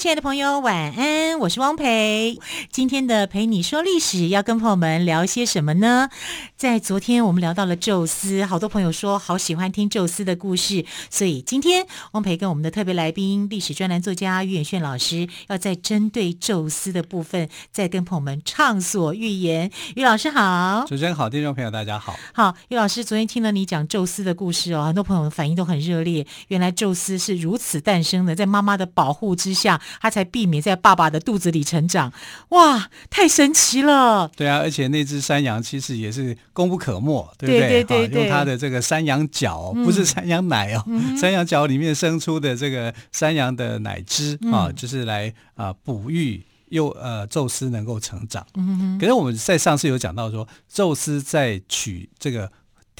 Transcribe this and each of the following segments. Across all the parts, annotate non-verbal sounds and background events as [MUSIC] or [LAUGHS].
亲爱的朋友，晚安！我是汪培。今天的陪你说历史要跟朋友们聊些什么呢？在昨天我们聊到了宙斯，好多朋友说好喜欢听宙斯的故事，所以今天汪培跟我们的特别来宾历史专栏作家于远炫老师，要在针对宙斯的部分，再跟朋友们畅所欲言。于老师好，主持人好，听众朋友大家好。好，于老师昨天听了你讲宙斯的故事哦，很多朋友的反应都很热烈。原来宙斯是如此诞生的，在妈妈的保护之下，他才避免在爸爸的肚子里成长。哇，太神奇了！对啊，而且那只山羊其实也是功不可没，对不对？对对对对，用它的这个山羊角，不是山羊奶哦，嗯、山羊角里面生出的这个山羊的奶汁啊，嗯、就是来啊哺育，又呃宙斯能够成长。嗯。可是我们在上次有讲到说，宙斯在娶这个。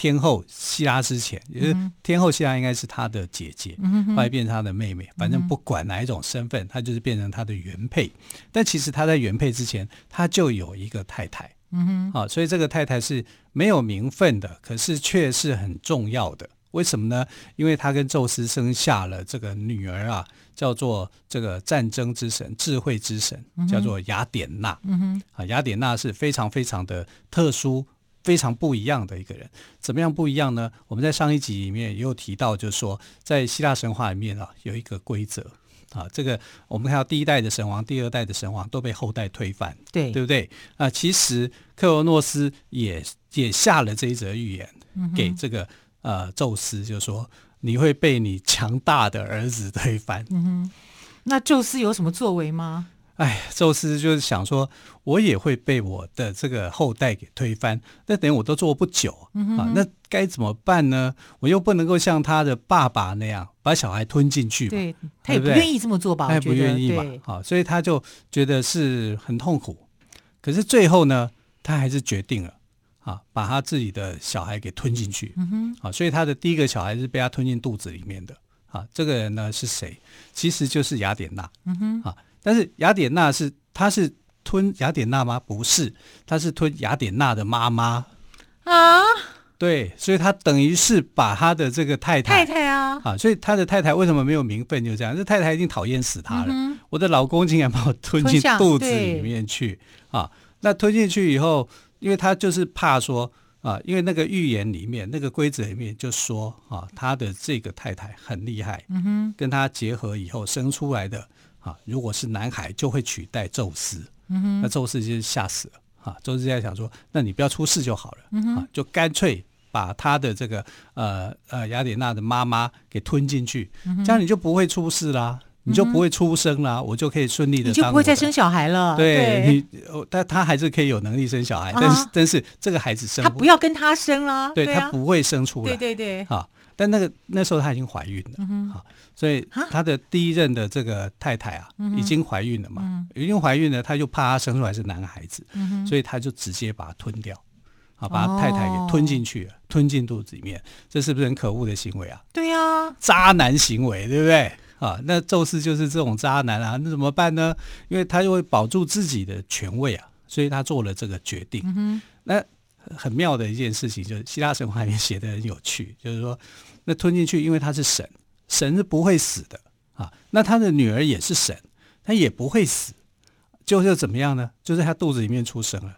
天后希拉之前，也就是天后希拉应该是她的姐姐，嗯、后来变成她的妹妹。反正不管哪一种身份，她就是变成她的原配。但其实她在原配之前，她就有一个太太。嗯哼，啊，所以这个太太是没有名分的，可是却是很重要的。为什么呢？因为她跟宙斯生下了这个女儿啊，叫做这个战争之神、智慧之神，叫做雅典娜。嗯哼，啊，雅典娜是非常非常的特殊。非常不一样的一个人，怎么样不一样呢？我们在上一集里面也有提到，就是说，在希腊神话里面啊，有一个规则啊，这个我们看到第一代的神王、第二代的神王都被后代推翻，对对不对？啊，其实克罗诺斯也也下了这一则预言给这个、嗯、呃宙斯，就是说你会被你强大的儿子推翻。嗯哼，那宙斯有什么作为吗？哎，宙斯就是想说，我也会被我的这个后代给推翻，那等于我都做不久、啊，那该怎么办呢？我又不能够像他的爸爸那样把小孩吞进去，对，他也不愿意这么做吧？他也不愿意嘛，好、啊，所以他就觉得是很痛苦。可是最后呢，他还是决定了啊，把他自己的小孩给吞进去。啊，所以他的第一个小孩是被他吞进肚子里面的。啊，这个人呢是谁？其实就是雅典娜。嗯哼，啊。但是雅典娜是，她是吞雅典娜吗？不是，她是吞雅典娜的妈妈啊。对，所以她等于是把她的这个太太太太啊，啊，所以他的太太为什么没有名分？就这样，这太太已经讨厌死他了。嗯、我的老公竟然把我吞进肚子里面去啊！那吞进去以后，因为他就是怕说啊，因为那个预言里面那个规则里面就说啊，他的这个太太很厉害，嗯哼，跟他结合以后生出来的。啊，如果是男孩，就会取代宙斯。嗯，那宙斯就是吓死了。啊，宙斯在想说，那你不要出事就好了。嗯，啊，就干脆把他的这个呃呃雅典娜的妈妈给吞进去，这样你就不会出事啦，你就不会出生啦，嗯、我就可以顺利的，你就不会再生小孩了。对，对你，但他还是可以有能力生小孩，啊、但是但是这个孩子生不，他不要跟他生啦，对，他不会生出来。对对对，好。但那个那时候她已经怀孕了，嗯、哼所以他的第一任的这个太太啊，已经怀孕了嘛，嗯、已经怀孕了，他就怕他生出来是男孩子，嗯、所以他就直接把他吞掉，啊，把他太太给吞进去了，哦、吞进肚子里面，这是不是很可恶的行为啊？对呀、啊，渣男行为，对不对？啊，那宙斯就是这种渣男啊，那怎么办呢？因为他就会保住自己的权位啊，所以他做了这个决定。嗯、那很妙的一件事情就是希腊神话里面写的很有趣，就是说。那吞进去，因为他是神，神是不会死的啊。那他的女儿也是神，他也不会死。就是怎么样呢？就是他肚子里面出生了，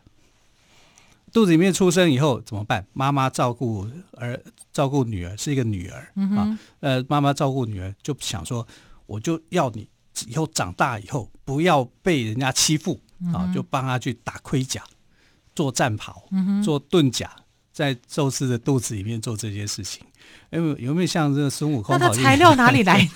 肚子里面出生以后怎么办？妈妈照顾儿，照顾女儿是一个女儿、嗯、啊。呃，妈妈照顾女儿就想说，我就要你以后长大以后不要被人家欺负啊，就帮他去打盔甲、做战袍、做盾甲，在宙斯的肚子里面做这些事情。有没有有没有像这个孙悟空？那他材料哪里来？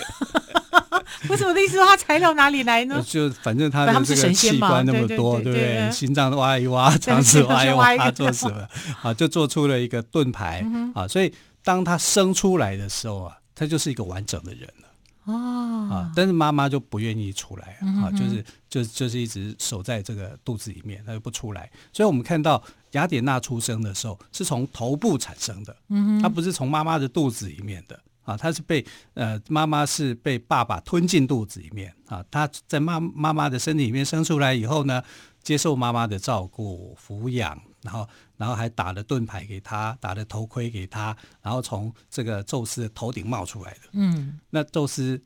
不 [LAUGHS] 是 [LAUGHS] 我的意思说他材料哪里来呢？就反正他的这个器官那么多，对不对？心脏挖一挖，肠子挖一挖，他做什么？啊，就做出了一个盾牌啊。所以当他生出来的时候啊，他就是一个完整的人了。哦啊，但是妈妈就不愿意出来啊，就是就就是一直守在这个肚子里面，她就不出来。所以我们看到雅典娜出生的时候是从头部产生的，嗯，她不是从妈妈的肚子里面的。啊，她是被呃妈妈是被爸爸吞进肚子里面。啊，她在妈妈妈的身体里面生出来以后呢，接受妈妈的照顾抚养，然后然后还打了盾牌给她，打了头盔给她，然后从这个宙斯的头顶冒出来的，嗯，那宙斯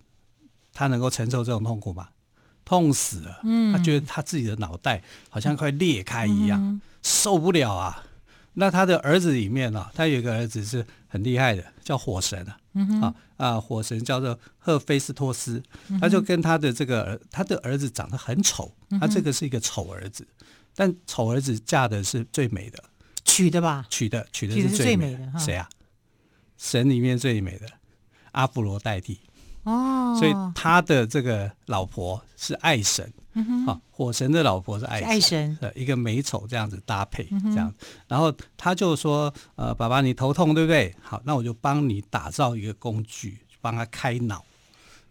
他能够承受这种痛苦吗？痛死了，嗯，他觉得他自己的脑袋好像快裂开一样，嗯、受不了啊。那他的儿子里面呢、啊，他有一个儿子是很厉害的，叫火神啊，嗯、啊啊，火神叫做赫菲斯托斯，他就跟他的这个儿，他的儿子长得很丑，他这个是一个丑儿子，但丑儿子嫁的是最美的，娶的吧？娶的娶的是最美的，谁啊？神里面最美的阿芙罗代替。哦，所以他的这个老婆是爱神，嗯、啊，火神的老婆是爱神，爱神。一个美丑这样子搭配，这样、嗯，然后他就说，呃，爸爸你头痛对不对？好，那我就帮你打造一个工具，帮他开脑，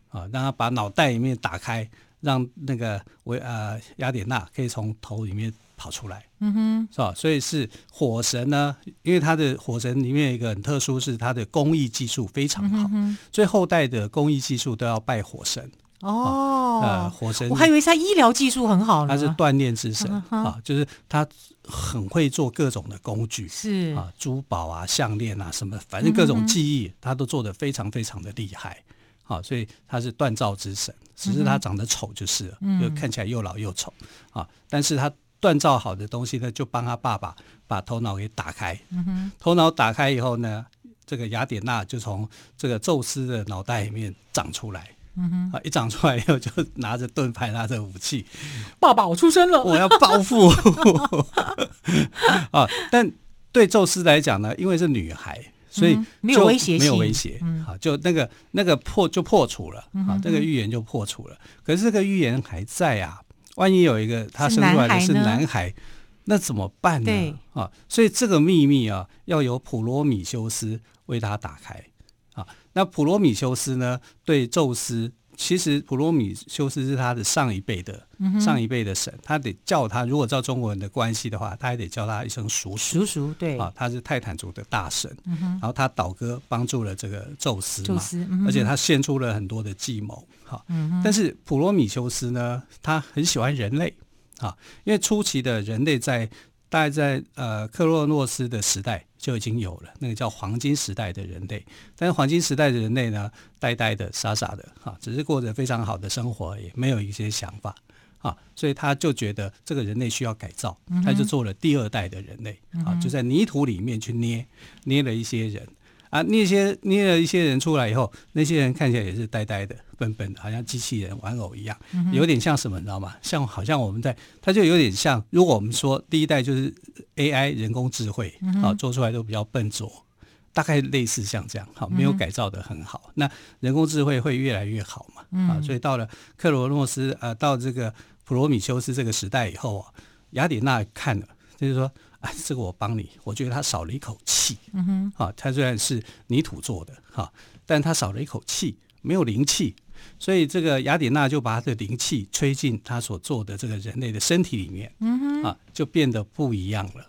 啊，让他把脑袋里面打开，让那个维呃雅典娜可以从头里面。跑出来，嗯哼，是吧？所以是火神呢，因为他的火神里面有一个很特殊，是他的工艺技术非常好，嗯、所以后代的工艺技术都要拜火神。哦，呃，火神，我还以为他医疗技术很好呢。他是锻炼之神啊，就是他很会做各种的工具，是啊，珠宝啊、项链啊什么，反正各种技艺他都做得非常非常的厉害。啊，所以他是锻造之神，只是他长得丑就是了，嗯、就看起来又老又丑啊，但是他。锻造好的东西呢，就帮他爸爸把头脑给打开。嗯、头脑打开以后呢，这个雅典娜就从这个宙斯的脑袋里面长出来。嗯、啊，一长出来以后就拿着盾牌，拿着武器。爸爸，我出生了，我要报复。[LAUGHS] 啊，但对宙斯来讲呢，因为是女孩，所以没有威胁，没有威胁。嗯，好，就那个那个破就破除了。啊，这个预言就破除了。可是这个预言还在啊。万一有一个他生出来的是男孩，男孩那怎么办呢？啊，所以这个秘密啊，要由普罗米修斯为他打开啊。那普罗米修斯呢，对宙斯，其实普罗米修斯是他的上一辈的、嗯、上一辈的神，他得叫他，如果照中国人的关系的话，他还得叫他一声叔叔。叔叔对。啊，他是泰坦族的大神，嗯、然后他倒戈帮助了这个宙斯嘛，斯嗯、而且他献出了很多的计谋。好，但是普罗米修斯呢，他很喜欢人类。啊，因为初期的人类在大概在呃克洛诺斯的时代就已经有了，那个叫黄金时代的人类。但是黄金时代的人类呢，呆呆的、傻傻的，哈，只是过着非常好的生活，也没有一些想法啊，所以他就觉得这个人类需要改造，他就做了第二代的人类啊，就在泥土里面去捏捏了一些人。啊，那些捏了一些人出来以后，那些人看起来也是呆呆的、笨笨的，好像机器人玩偶一样，有点像什么，你知道吗？像好像我们在，它就有点像，如果我们说第一代就是 AI 人工智慧啊，做出来都比较笨拙，大概类似像这样，好，没有改造的很好。那人工智慧会越来越好嘛？啊，所以到了克罗诺斯，呃，到这个普罗米修斯这个时代以后啊，雅典娜看了，就是说。哎，这个我帮你，我觉得他少了一口气。嗯哼，啊，他虽然是泥土做的哈，但他少了一口气，没有灵气，所以这个雅典娜就把他的灵气吹进他所做的这个人类的身体里面。嗯哼，啊，就变得不一样了。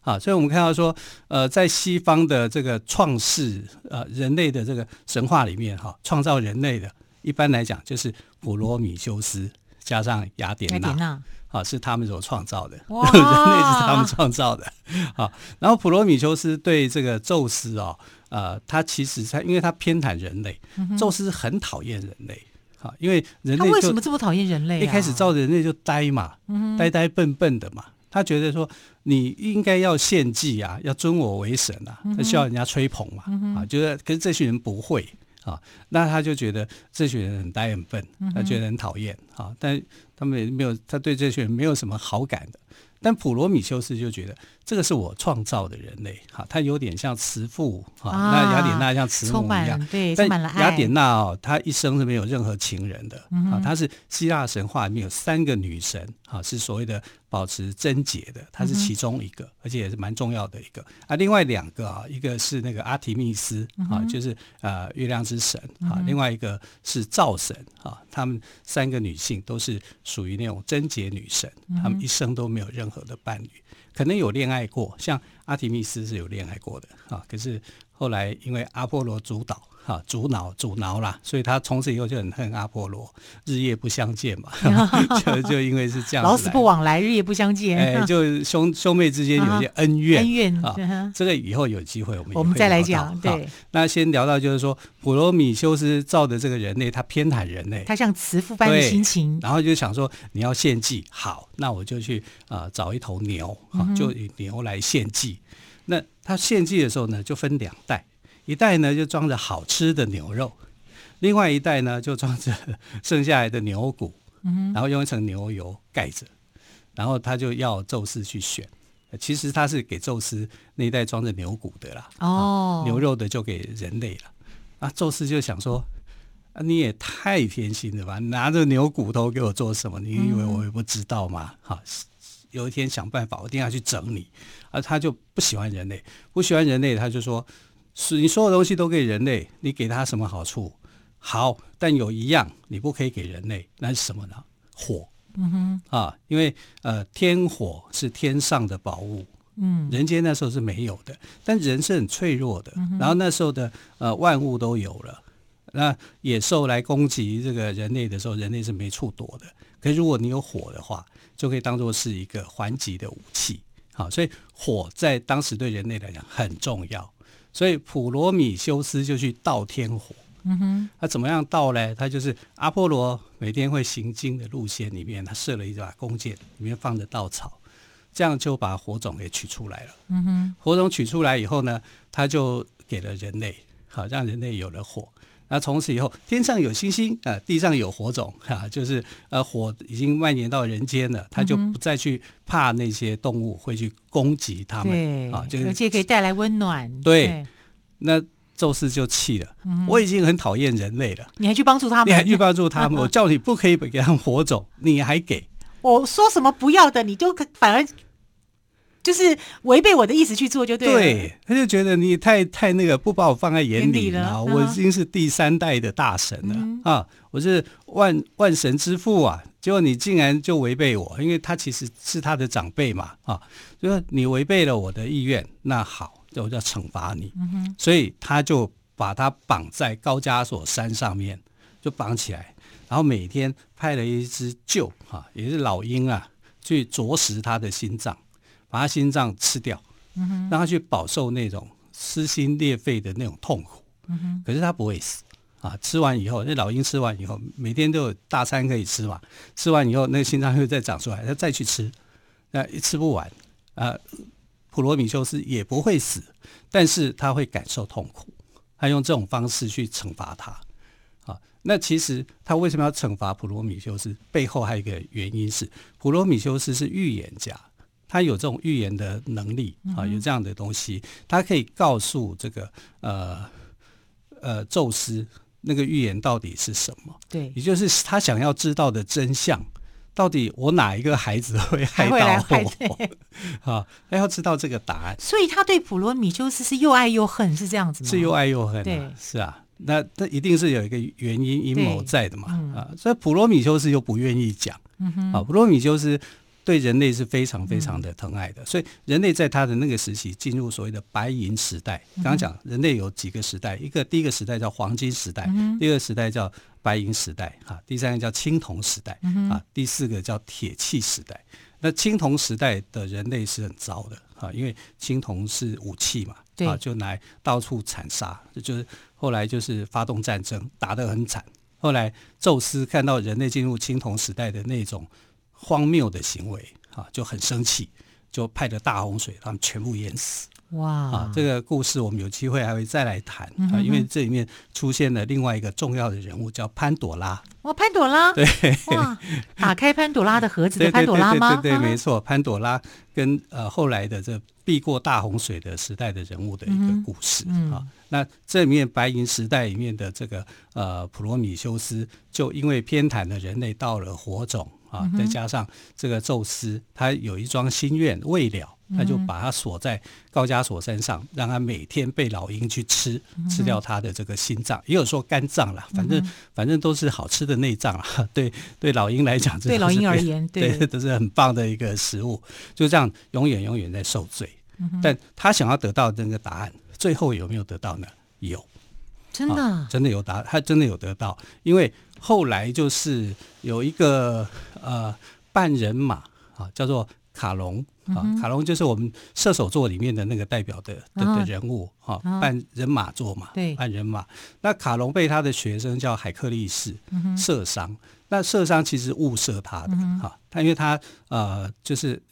啊，所以我们看到说，呃，在西方的这个创世呃人类的这个神话里面，哈，创造人类的，一般来讲就是普罗米修斯加上雅典娜。啊，是他们所创造的，人类 [LAUGHS] 是他们创造的。啊，然后普罗米修斯对这个宙斯哦，呃，他其实他因为他偏袒人类，嗯、宙斯很讨厌人类。啊，因为人类他为什么这么讨厌人类、啊？一开始造人类就呆嘛，嗯、呆呆笨笨的嘛。他觉得说你应该要献祭啊，要尊我为神啊，他需要人家吹捧嘛。嗯、啊，觉得可是这群人不会啊，那他就觉得这群人很呆很笨，他觉得很讨厌啊，但。他们也没有，他对这群人没有什么好感的。但普罗米修斯就觉得这个是我创造的人类，哈，他有点像慈父，哈、啊，那雅典娜像慈母一样，对，但雅典娜哦，她一生是没有任何情人的，啊，她是希腊神话里面有三个女神，啊，是所谓的保持贞洁的，它是其中一个，而且也是蛮重要的一个。啊，另外两个啊，一个是那个阿提密斯，啊，就是呃月亮之神，啊，另外一个是灶神，啊，他们三个女性都是属于那种贞洁女神，她们一生都没有任何的伴侣，可能有恋爱过，像阿提密斯是有恋爱过的啊，可是后来因为阿波罗主导。哈，阻挠阻挠啦，所以他从此以后就很恨阿波罗，日夜不相见嘛，[LAUGHS] 就就因为是这样，老死不往来，日夜不相见，哎，就兄兄妹之间有些恩怨，恩怨啊，这个以后有机会我们我们再来讲。对，那先聊到就是说，普罗米修斯造的这个人类，他偏袒人类，他像慈父般的心情，然后就想说，你要献祭，好，那我就去啊找一头牛啊，就以牛来献祭。那他献祭的时候呢，就分两袋。一袋呢就装着好吃的牛肉，另外一袋呢就装着剩下来的牛骨，然后用一层牛油盖着，然后他就要宙斯去选。其实他是给宙斯那一袋装着牛骨的啦，哦，牛肉的就给人类了。啊，宙斯就想说，啊，你也太偏心了吧？拿着牛骨头给我做什么？你以为我也不知道吗？哈，有一天想办法，我一定要去整你。而，他就不喜欢人类，不喜欢人类，他就说。是你所有东西都给人类，你给他什么好处？好，但有一样你不可以给人类，那是什么呢？火。嗯哼，啊，因为呃，天火是天上的宝物，嗯，人间那时候是没有的，但人是很脆弱的。嗯、然后那时候的呃万物都有了，那野兽来攻击这个人类的时候，人类是没处躲的。可是如果你有火的话，就可以当做是一个还击的武器。好，所以火在当时对人类来讲很重要。所以普罗米修斯就去盗天火。嗯哼，他怎么样盗呢？他就是阿波罗每天会行经的路线里面，他设了一把弓箭，里面放着稻草，这样就把火种给取出来了。嗯哼，火种取出来以后呢，他就给了人类，好让人类有了火。那从此以后，天上有星星啊，地上有火种啊，就是呃，火已经蔓延到人间了，他就不再去怕那些动物会去攻击他们啊，就是而且可以带来温暖。对，对那宙斯就气了，嗯，我已经很讨厌人类了，你还去帮助他们？你还去帮助他们？我叫你不可以给他们火种，你还给？我说什么不要的，你就反而。就是违背我的意思去做就对了。对，他就觉得你太太那个不把我放在眼里了。我已经是第三代的大神了、嗯、啊，我是万万神之父啊，结果你竟然就违背我，因为他其实是他的长辈嘛啊，就说你违背了我的意愿，那好，我就要惩罚你。所以他就把他绑在高加索山上面，就绑起来，然后每天派了一只鹫啊，也是老鹰啊，去啄食他的心脏。把他心脏吃掉，让他去饱受那种撕心裂肺的那种痛苦。可是他不会死啊！吃完以后，那老鹰吃完以后，每天都有大餐可以吃嘛。吃完以后，那个心脏又再长出来，他再去吃，那一吃不完啊。普罗米修斯也不会死，但是他会感受痛苦。他用这种方式去惩罚他啊。那其实他为什么要惩罚普罗米修斯？背后还有一个原因是，普罗米修斯是预言家。他有这种预言的能力啊，有这样的东西，他可以告诉这个呃呃宙斯那个预言到底是什么？对，也就是他想要知道的真相，到底我哪一个孩子会害到我？[LAUGHS] 啊，他要知道这个答案。所以他对普罗米修斯是又爱又恨，是这样子吗？是又爱又恨，对，是啊，那他一定是有一个原因阴谋在的嘛啊，所以普罗米修斯又不愿意讲，啊，普罗米修斯。对人类是非常非常的疼爱的，嗯、所以人类在他的那个时期进入所谓的白银时代。刚刚讲人类有几个时代，一个第一个时代叫黄金时代，嗯、第二个时代叫白银时代，哈，第三个叫青铜时代，啊，第四个叫铁器时代。那青铜时代的人类是很糟的，哈，因为青铜是武器嘛，啊，就来到处残杀，就是后来就是发动战争，打得很惨。后来宙斯看到人类进入青铜时代的那种。荒谬的行为啊，就很生气，就派了大洪水，他们全部淹死。哇！啊，这个故事我们有机会还会再来谈啊，因为这里面出现了另外一个重要的人物，叫潘朵拉。哇，潘朵拉！[LAUGHS] 对，哇，打开潘朵拉的盒子的潘朵拉吗？对对，对，对，对，没错，潘朵拉跟呃后来的这避过大洪水的时代的人物的一个故事、嗯、啊。那这里面白银时代里面的这个呃普罗米修斯，就因为偏袒了人类，到了火种。啊，再加上这个宙斯，他有一桩心愿未了，他就把他锁在高加索山上，让他每天被老鹰去吃，吃掉他的这个心脏，也有说肝脏啦，反正反正都是好吃的内脏啊。[LAUGHS] 对对，老鹰来讲，对老鹰而言，对，对都是很棒的一个食物。就这样，永远永远在受罪。但他想要得到的那个答案，最后有没有得到呢？有。真的、啊，真的有答，他真的有得到，因为后来就是有一个呃半人马啊，叫做卡隆啊，嗯、卡隆就是我们射手座里面的那个代表的的，的人物啊，啊。半人马座嘛，对，半人马。那卡隆被他的学生叫海克力士射伤，嗯、那射伤其实误射他的哈，他、嗯、因为他呃就是。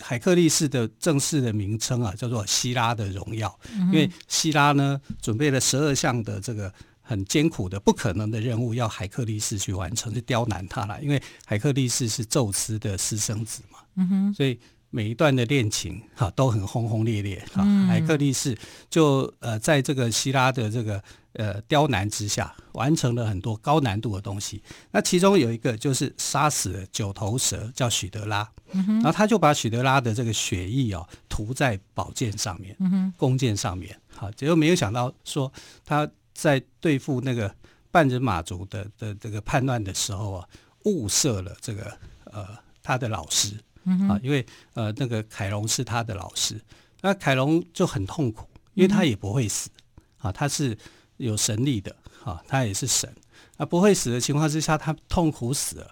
海克力士的正式的名称啊，叫做希拉的荣耀。因为希拉呢，准备了十二项的这个很艰苦的、不可能的任务，要海克力士去完成，去刁难他了。因为海克力士是宙斯的私生子嘛，嗯哼，所以每一段的恋情哈都很轰轰烈烈哈。海克力士就呃，在这个希拉的这个。呃，刁难之下，完成了很多高难度的东西。那其中有一个就是杀死了九头蛇，叫许德拉。然后他就把许德拉的这个血液哦涂在宝剑上面，弓箭上面。好，结果没有想到说他在对付那个半人马族的的这个叛乱的时候啊，误射了这个呃他的老师。嗯、啊，因为呃那个凯龙是他的老师，那凯龙就很痛苦，因为他也不会死。啊，他是。有神力的，啊，他也是神，啊，不会死的情况之下，他痛苦死了，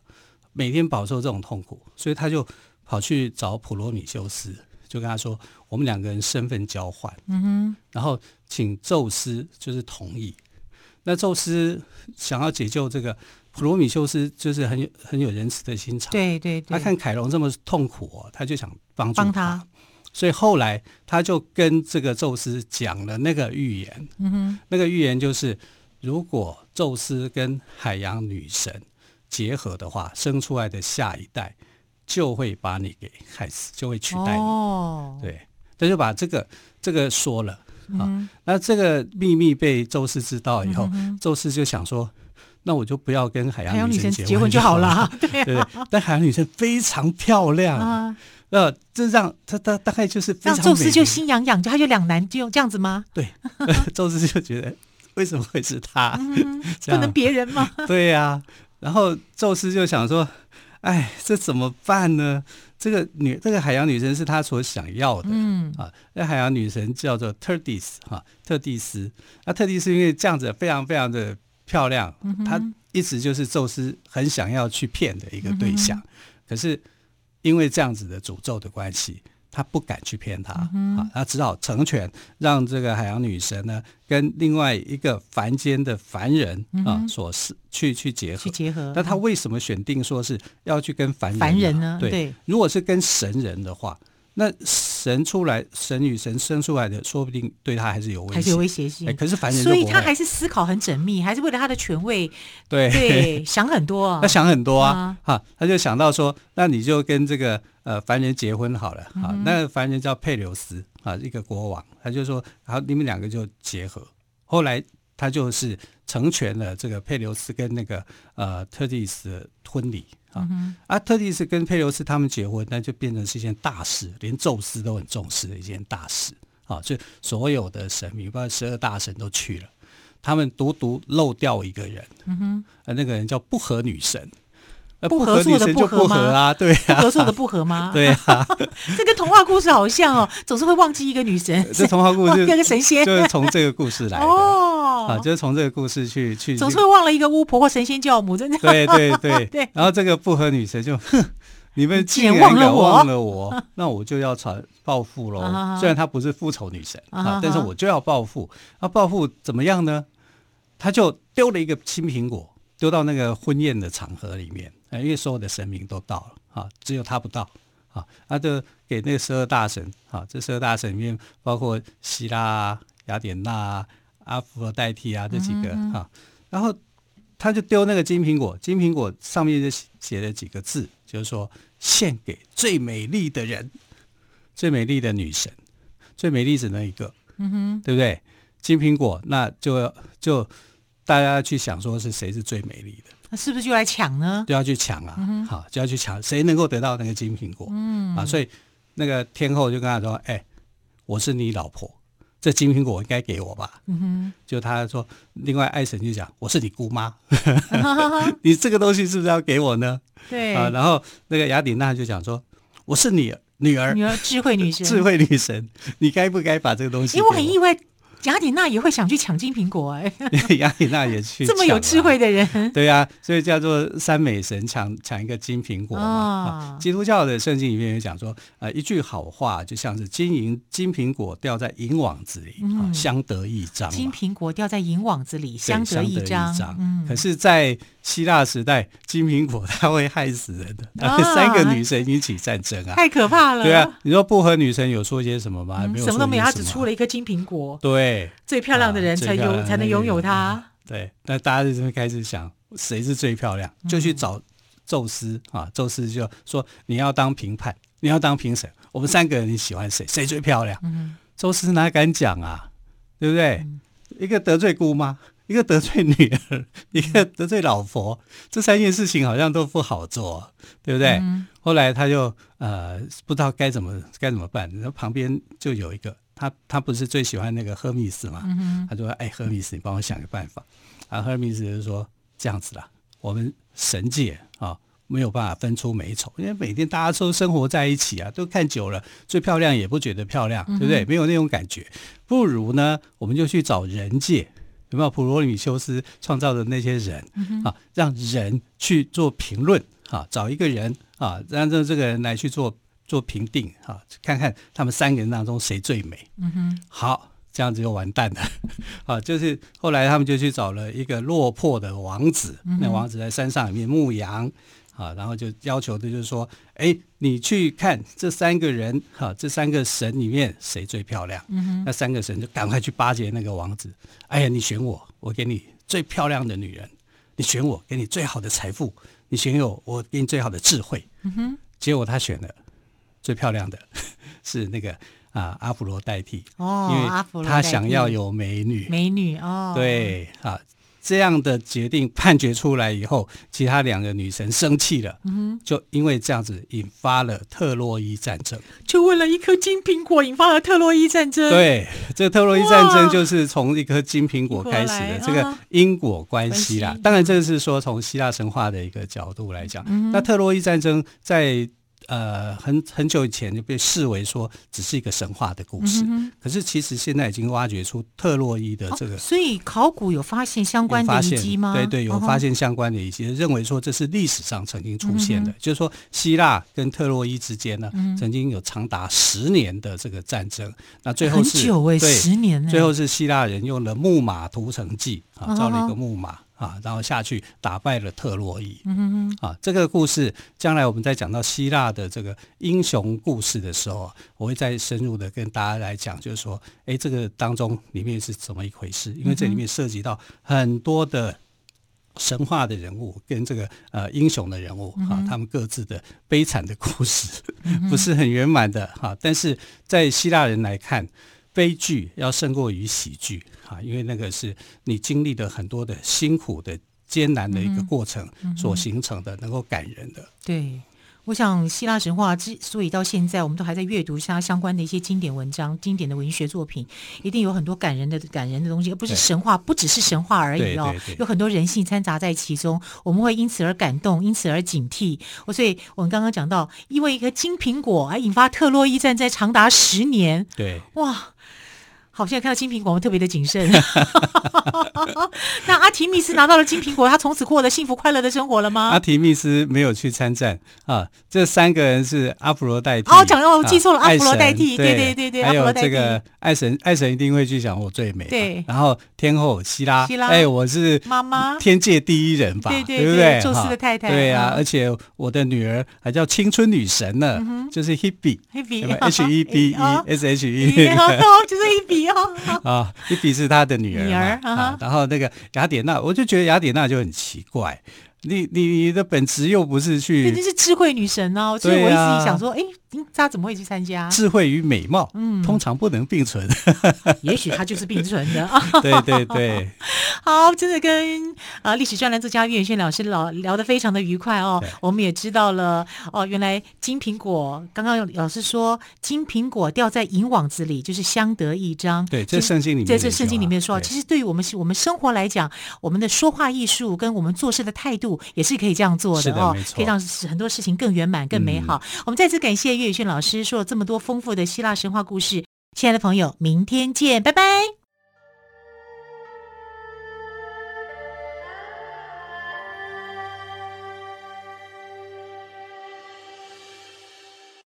每天饱受这种痛苦，所以他就跑去找普罗米修斯，就跟他说，我们两个人身份交换，嗯哼，然后请宙斯就是同意，那宙斯想要解救这个普罗米修斯，就是很有很有仁慈的心肠，对对对，他看凯龙这么痛苦哦，他就想帮助他。所以后来他就跟这个宙斯讲了那个预言，嗯哼，那个预言就是，如果宙斯跟海洋女神结合的话，生出来的下一代就会把你给害死，就会取代你。哦，对，他就把这个这个说了。啊。那这个秘密被宙斯知道以后，宙斯就想说，那我就不要跟海洋女神结婚就好了。[LAUGHS] 对对，但海洋女神非常漂亮啊。呃，这让他他大概就是让宙斯就心痒痒，就他就两难，就这样子吗？对，[LAUGHS] 宙斯就觉得为什么会是他？嗯、不能别人吗？[LAUGHS] 对呀、啊，然后宙斯就想说，哎，这怎么办呢？这个女，这个海洋女神是他所想要的，嗯啊，那海洋女神叫做特蒂斯哈，特蒂斯。那特蒂斯因为这样子非常非常的漂亮，她、嗯、哼一直就是宙斯很想要去骗的一个对象，可是。因为这样子的诅咒的关系，他不敢去骗他，啊，他只好成全，让这个海洋女神呢跟另外一个凡间的凡人啊，所是去去结合。去结合。那他为什么选定说是要去跟凡人，凡人呢？对如果是跟神人的话。那神出来，神与神生出来的，说不定对他还是有威胁，还是有威胁性。哎，可是凡人，所以他还是思考很缜密，还是为了他的权位，对。对，想很多啊。[LAUGHS] 他想很多啊，哈，他就想到说，那你就跟这个呃凡人结婚好了，啊，那个凡人叫佩琉斯啊，一个国王，他就说，好，你们两个就结合。后来他就是成全了这个佩琉斯跟那个呃特蒂斯的婚礼。啊，啊，特蒂斯跟佩琉斯他们结婚，那就变成是一件大事，连宙斯都很重视的一件大事。啊，就所有的神明，包括十二大神都去了，他们独独漏掉一个人，嗯哼，那个人叫不和女神。不合作的不合吗？对，不合作的不合吗？[LAUGHS] 对啊，[LAUGHS] 这跟童话故事好像哦，总是会忘记一个女神。这童话故事，[LAUGHS] 那个神仙就是从这个故事来的哦，啊，就是从这个故事去去，总是会忘了一个巫婆或神仙教母，真的。对对对对，然后这个不合女神就，哼，你们既然忘了我，忘了我，那我就要传报复喽。虽然她不是复仇女神啊，但是我就要报复。那报复怎么样呢？她就丢了一个青苹果，丢到那个婚宴的场合里面。因为所有的神明都到了，啊，只有他不到，啊，他就给那个十二大神，啊，这十二大神里面包括希拉啊、雅典娜啊、阿佛罗代替啊这几个，哈，然后他就丢那个金苹果，金苹果上面就写了几个字，就是说献给最美丽的人，最美丽的女神，最美丽只能一个，嗯哼，对不对？金苹果，那就就大家去想说是谁是最美丽的。那是不是就来抢呢？就要去抢啊！嗯、好，就要去抢，谁能够得到那个金苹果？嗯啊，所以那个天后就跟他说：“哎、欸，我是你老婆，这金苹果应该给我吧？”嗯哼，就他说，另外爱神就讲：“我是你姑妈，[LAUGHS] [LAUGHS] 你这个东西是不是要给我呢？”对啊，然后那个雅典娜就讲说：“我是你女儿，女儿智慧女神，[LAUGHS] 智慧女神，你该不该把这个东西？”因为我很意外。雅典娜也会想去抢金苹果哎，[LAUGHS] 雅典娜也去这么有智慧的人，对呀、啊，所以叫做三美神抢抢一个金苹果嘛、哦。基督教的圣经里面也讲说，呃，一句好话就像是金银金苹果掉在银网子里，嗯、相得益彰。金苹果掉在银网子里，相得益彰。嗯、可是，在希腊时代，金苹果它会害死人的，啊、三个女神引起战争啊，太可怕了。对啊，你说不和女神有说些什么吗？嗯、没有什么，都没有，她只出了一颗金苹果。对。最漂亮的人才有、啊、才能拥有它。对，那大家就会开始想谁是最漂亮，就去找宙斯啊。宙斯就说：“你要当评判，你要当评审，我们三个人你喜欢谁？谁最漂亮？”嗯、宙斯哪敢讲啊？对不对？嗯、一个得罪姑妈，一个得罪女儿，一个得罪老婆，这三件事情好像都不好做，对不对？嗯、后来他就呃不知道该怎么该怎么办，然后旁边就有一个。他他不是最喜欢那个赫密斯嘛？嗯、他说：“哎，赫密斯，你帮我想个办法。”啊，赫密斯就说：“这样子啦，我们神界啊没有办法分出美丑，因为每天大家都生活在一起啊，都看久了，最漂亮也不觉得漂亮，对不对？嗯、没有那种感觉。不如呢，我们就去找人界，有没有普罗米修斯创造的那些人、嗯、啊？让人去做评论啊，找一个人啊，让这这个人来去做。”做评定哈，看看他们三个人当中谁最美。嗯哼，好，这样子就完蛋了。[LAUGHS] 啊，就是后来他们就去找了一个落魄的王子，嗯、那王子在山上里面牧羊啊，然后就要求的就是说，哎，你去看这三个人哈，这三个神里面谁最漂亮？嗯，那三个神就赶快去巴结那个王子。哎呀，你选我，我给你最漂亮的女人；你选我，给你最好的财富；你选我，我给你最好的智慧。嗯哼，结果他选了。最漂亮的 [LAUGHS] 是那个啊，阿芙罗代替哦，因为他想要有美女，美女哦，对啊，这样的决定判决出来以后，其他两个女神生气了，嗯，就因为这样子引发了特洛伊战争，就为了一颗金苹果引发了特洛伊战争。对，这个特洛伊战争就是从一颗金苹果开始的这个因果关系啦。当然，这是说从希腊神话的一个角度来讲，嗯，那特洛伊战争在。呃，很很久以前就被视为说只是一个神话的故事，嗯、可是其实现在已经挖掘出特洛伊的这个，哦、所以考古有发现相关的遗迹吗？对对，有发现相关的遗迹，哦、认为说这是历史上曾经出现的，嗯、就是说希腊跟特洛伊之间呢，嗯、曾经有长达十年的这个战争，那最后是十年，最后是希腊人用了木马屠城计啊，造了一个木马。哦啊，然后下去打败了特洛伊。嗯哼哼。啊，这个故事将来我们在讲到希腊的这个英雄故事的时候，我会再深入的跟大家来讲，就是说，哎，这个当中里面是怎么一回事？因为这里面涉及到很多的神话的人物跟这个呃英雄的人物啊，他们各自的悲惨的故事不是很圆满的哈。但是在希腊人来看，悲剧要胜过于喜剧。啊，因为那个是你经历了很多的辛苦的艰难的一个过程所形成的，能够感人的。对，我想希腊神话之所以到现在我们都还在阅读它相关的一些经典文章、经典的文学作品，一定有很多感人的、感人的东西，而不是神话，不只是神话而已哦，有很多人性掺杂在其中，我们会因此而感动，因此而警惕。我所以我们刚刚讲到，因为一个金苹果而引发特洛伊战争长达十年，对，哇。好，现在看到金苹果，我们特别的谨慎。[LAUGHS] 那阿提密斯拿到了金苹果，他从此过了幸福快乐的生活了吗？阿提密斯没有去参战啊。这三个人是阿芙罗代替。哦，讲哦，我记错了，啊、阿芙罗代替。对对对对，还有这个爱神，爱神一定会去想我最美。对。然后天后希拉，希拉，哎，我是妈妈，天界第一人吧？对对对，宙斯的太太。对啊，而且我的女儿还叫青春女神呢，就是 Hebe，Hebe，H E B E S H E，[LAUGHS] [LAUGHS] 就是 Hebe。啊，伊比是他的女儿，女儿啊。然后那个雅典娜，我就觉得雅典娜就很奇怪，你你你的本职又不是去，肯定是智慧女神哦。所以我一直想说，哎、啊，他怎么会去参加？智慧与美貌，嗯，通常不能并存。[LAUGHS] 也许他就是并存的。对 [LAUGHS] 对对，[LAUGHS] 好，真的跟啊历史专栏作家岳轩老师老聊得非常的愉快哦。我们也知道了哦，原来金苹果，刚刚老师说金苹果掉在银网子里，就是相得益彰。对，这圣经里面，在这圣经里面说，其实对于我们我们生活来讲，我们的说话艺术跟我们做事的态度也是可以这样做的哦，可以让很多事情更圆满、更美好。我们再次感谢岳宇轩老师说了这么多丰富的希腊神话故事，亲爱的朋友，明天见，拜拜。